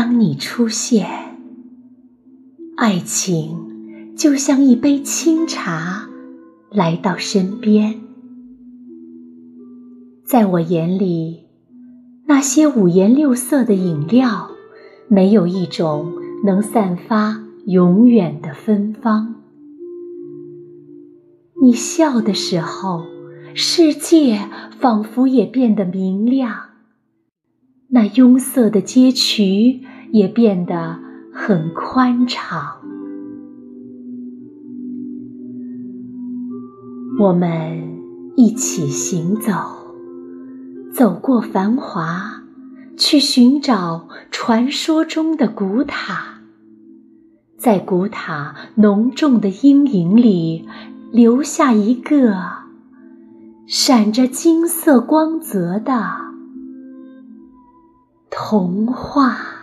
当你出现，爱情就像一杯清茶来到身边。在我眼里，那些五颜六色的饮料，没有一种能散发永远的芬芳。你笑的时候，世界仿佛也变得明亮。那拥塞的街渠也变得很宽敞。我们一起行走，走过繁华，去寻找传说中的古塔，在古塔浓重的阴影里，留下一个闪着金色光泽的。童话。